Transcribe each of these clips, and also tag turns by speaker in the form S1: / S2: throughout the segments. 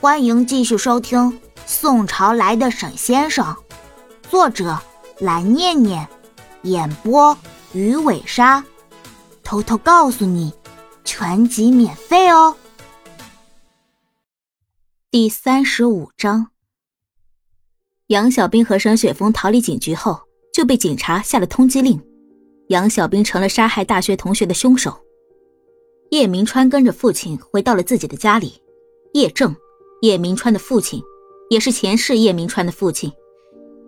S1: 欢迎继续收听《宋朝来的沈先生》，作者蓝念念，演播鱼尾鲨。偷偷告诉你，全集免费哦。第三十五章，杨小兵和沈雪峰逃离警局后，就被警察下了通缉令，杨小兵成了杀害大学同学的凶手。叶明川跟着父亲回到了自己的家里，叶正。叶明川的父亲，也是前世叶明川的父亲，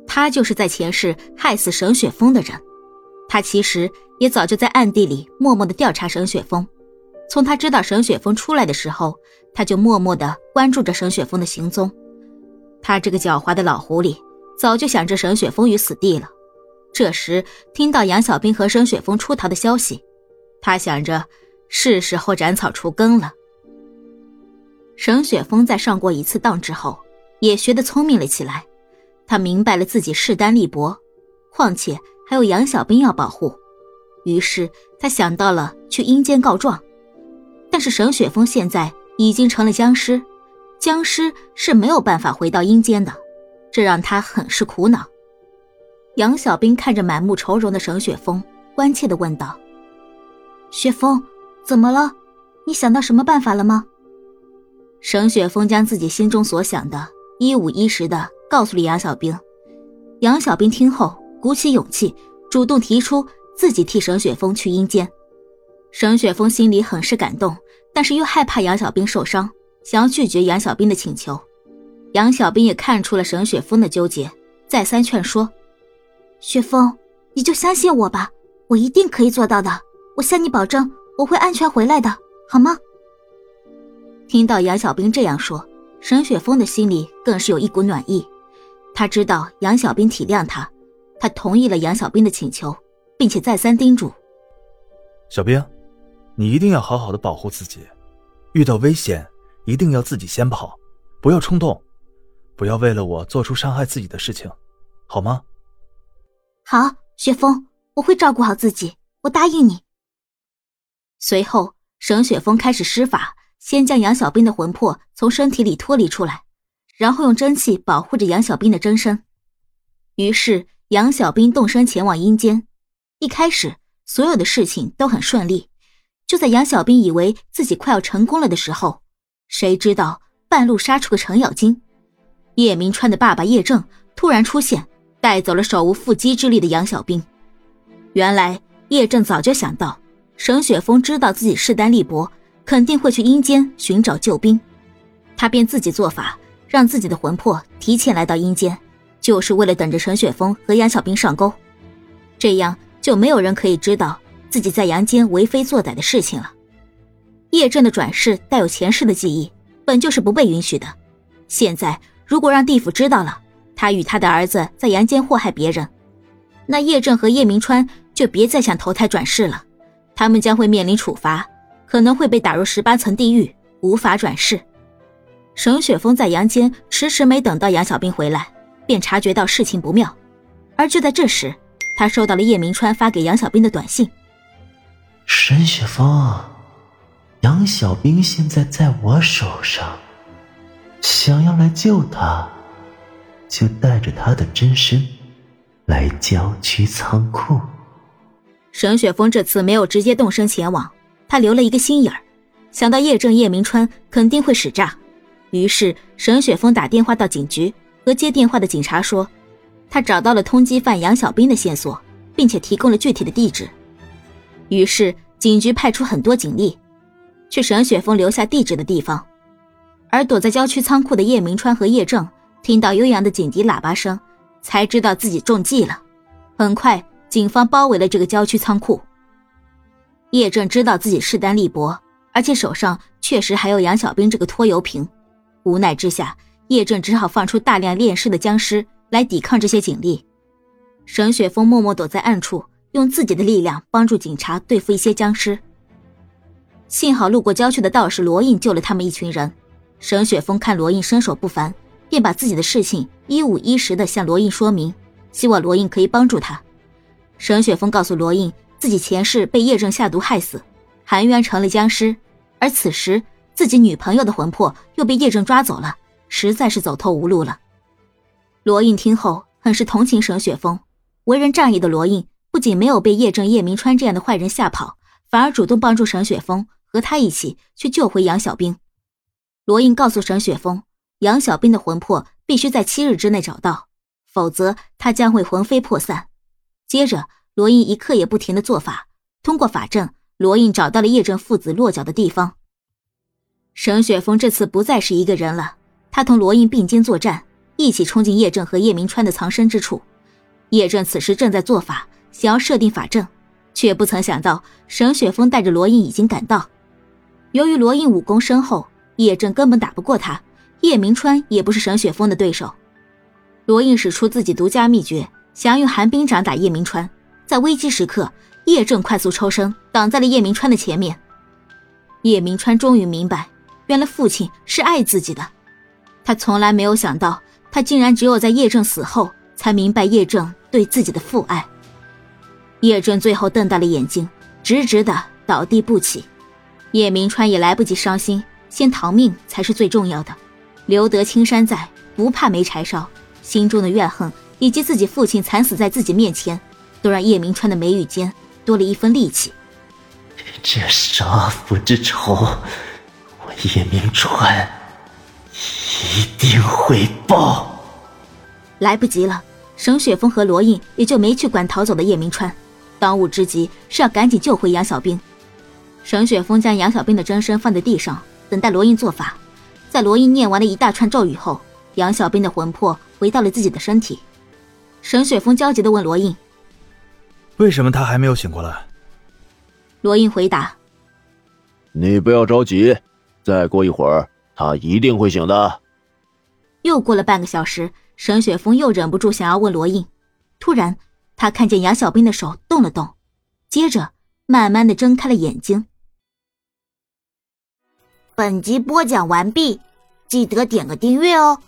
S1: 他就是在前世害死沈雪峰的人。他其实也早就在暗地里默默的调查沈雪峰。从他知道沈雪峰出来的时候，他就默默的关注着沈雪峰的行踪。他这个狡猾的老狐狸，早就想着沈雪峰于死地了。这时听到杨小兵和沈雪峰出逃的消息，他想着是时候斩草除根了。沈雪峰在上过一次当之后，也学得聪明了起来。他明白了自己势单力薄，况且还有杨小兵要保护，于是他想到了去阴间告状。但是沈雪峰现在已经成了僵尸，僵尸是没有办法回到阴间的，这让他很是苦恼。杨小兵看着满目愁容的沈雪峰，关切地问道：“雪峰，怎么了？你想到什么办法了吗？”沈雪峰将自己心中所想的一五一十的告诉了杨小兵。杨小兵听后鼓起勇气，主动提出自己替沈雪峰去阴间。沈雪峰心里很是感动，但是又害怕杨小兵受伤，想要拒绝杨小兵的请求。杨小兵也看出了沈雪峰的纠结，再三劝说：“雪峰，你就相信我吧，我一定可以做到的。我向你保证，我会安全回来的，好吗？”听到杨小兵这样说，沈雪峰的心里更是有一股暖意。他知道杨小兵体谅他，他同意了杨小兵的请求，并且再三叮嘱：“
S2: 小兵，你一定要好好的保护自己，遇到危险一定要自己先跑，不要冲动，不要为了我做出伤害自己的事情，好吗？”“
S1: 好，雪峰，我会照顾好自己，我答应你。”随后，沈雪峰开始施法。先将杨小兵的魂魄从身体里脱离出来，然后用真气保护着杨小兵的真身。于是杨小兵动身前往阴间。一开始所有的事情都很顺利，就在杨小兵以为自己快要成功了的时候，谁知道半路杀出个程咬金。叶明川的爸爸叶正突然出现，带走了手无缚鸡之力的杨小兵。原来叶正早就想到，沈雪峰知道自己势单力薄。肯定会去阴间寻找救兵，他便自己做法，让自己的魂魄提前来到阴间，就是为了等着陈雪峰和杨小兵上钩，这样就没有人可以知道自己在阳间为非作歹的事情了。叶震的转世带有前世的记忆，本就是不被允许的。现在如果让地府知道了他与他的儿子在阳间祸害别人，那叶震和叶明川就别再想投胎转世了，他们将会面临处罚。可能会被打入十八层地狱，无法转世。沈雪峰在阳间迟迟没等到杨小兵回来，便察觉到事情不妙。而就在这时，他收到了叶明川发给杨小兵的短信：“
S3: 沈雪峰，杨小兵现在在我手上，想要来救他，就带着他的真身来郊区仓库。”
S1: 沈雪峰这次没有直接动身前往。他留了一个心眼儿，想到叶正、叶明川肯定会使诈，于是沈雪峰打电话到警局，和接电话的警察说，他找到了通缉犯杨小兵的线索，并且提供了具体的地址。于是警局派出很多警力，去沈雪峰留下地址的地方。而躲在郊区仓库的叶明川和叶正听到悠扬的警笛喇叭声，才知道自己中计了。很快，警方包围了这个郊区仓库。叶正知道自己势单力薄，而且手上确实还有杨小兵这个拖油瓶，无奈之下，叶正只好放出大量炼尸的僵尸来抵抗这些警力。沈雪峰默默躲在暗处，用自己的力量帮助警察对付一些僵尸。幸好路过郊区的道士罗印救了他们一群人。沈雪峰看罗印身手不凡，便把自己的事情一五一十的向罗印说明，希望罗印可以帮助他。沈雪峰告诉罗印。自己前世被叶正下毒害死，含冤成了僵尸，而此时自己女朋友的魂魄又被叶正抓走了，实在是走投无路了。罗印听后很是同情沈雪峰，为人仗义的罗印不仅没有被叶正、叶明川这样的坏人吓跑，反而主动帮助沈雪峰和他一起去救回杨小兵。罗印告诉沈雪峰，杨小兵的魂魄必须在七日之内找到，否则他将会魂飞魄散。接着，罗印一刻也不停的做法，通过法阵，罗印找到了叶正父子落脚的地方。沈雪峰这次不再是一个人了，他同罗印并肩作战，一起冲进叶正和叶明川的藏身之处。叶正此时正在做法，想要设定法阵，却不曾想到沈雪峰带着罗印已经赶到。由于罗印武功深厚，叶正根本打不过他，叶明川也不是沈雪峰的对手。罗印使出自己独家秘诀。想用寒冰掌打叶明川，在危机时刻，叶正快速抽身，挡在了叶明川的前面。叶明川终于明白，原来父亲是爱自己的。他从来没有想到，他竟然只有在叶正死后，才明白叶正对自己的父爱。叶正最后瞪大了眼睛，直直的倒地不起。叶明川也来不及伤心，先逃命才是最重要的。留得青山在，不怕没柴烧。心中的怨恨。以及自己父亲惨死在自己面前，都让叶明川的眉宇间多了一分戾气。
S3: 这杀父之仇，我叶明川一定会报。
S1: 来不及了，沈雪峰和罗印也就没去管逃走的叶明川。当务之急是要赶紧救回杨小兵。沈雪峰将杨小兵的真身放在地上，等待罗印做法。在罗印念完了一大串咒语后，杨小兵的魂魄回到了自己的身体。沈雪峰焦急的问罗印：“
S2: 为什么他还没有醒过来？”
S1: 罗印回答：“
S4: 你不要着急，再过一会儿他一定会醒的。”
S1: 又过了半个小时，沈雪峰又忍不住想要问罗印。突然，他看见杨小兵的手动了动，接着慢慢的睁开了眼睛。
S5: 本集播讲完毕，记得点个订阅哦。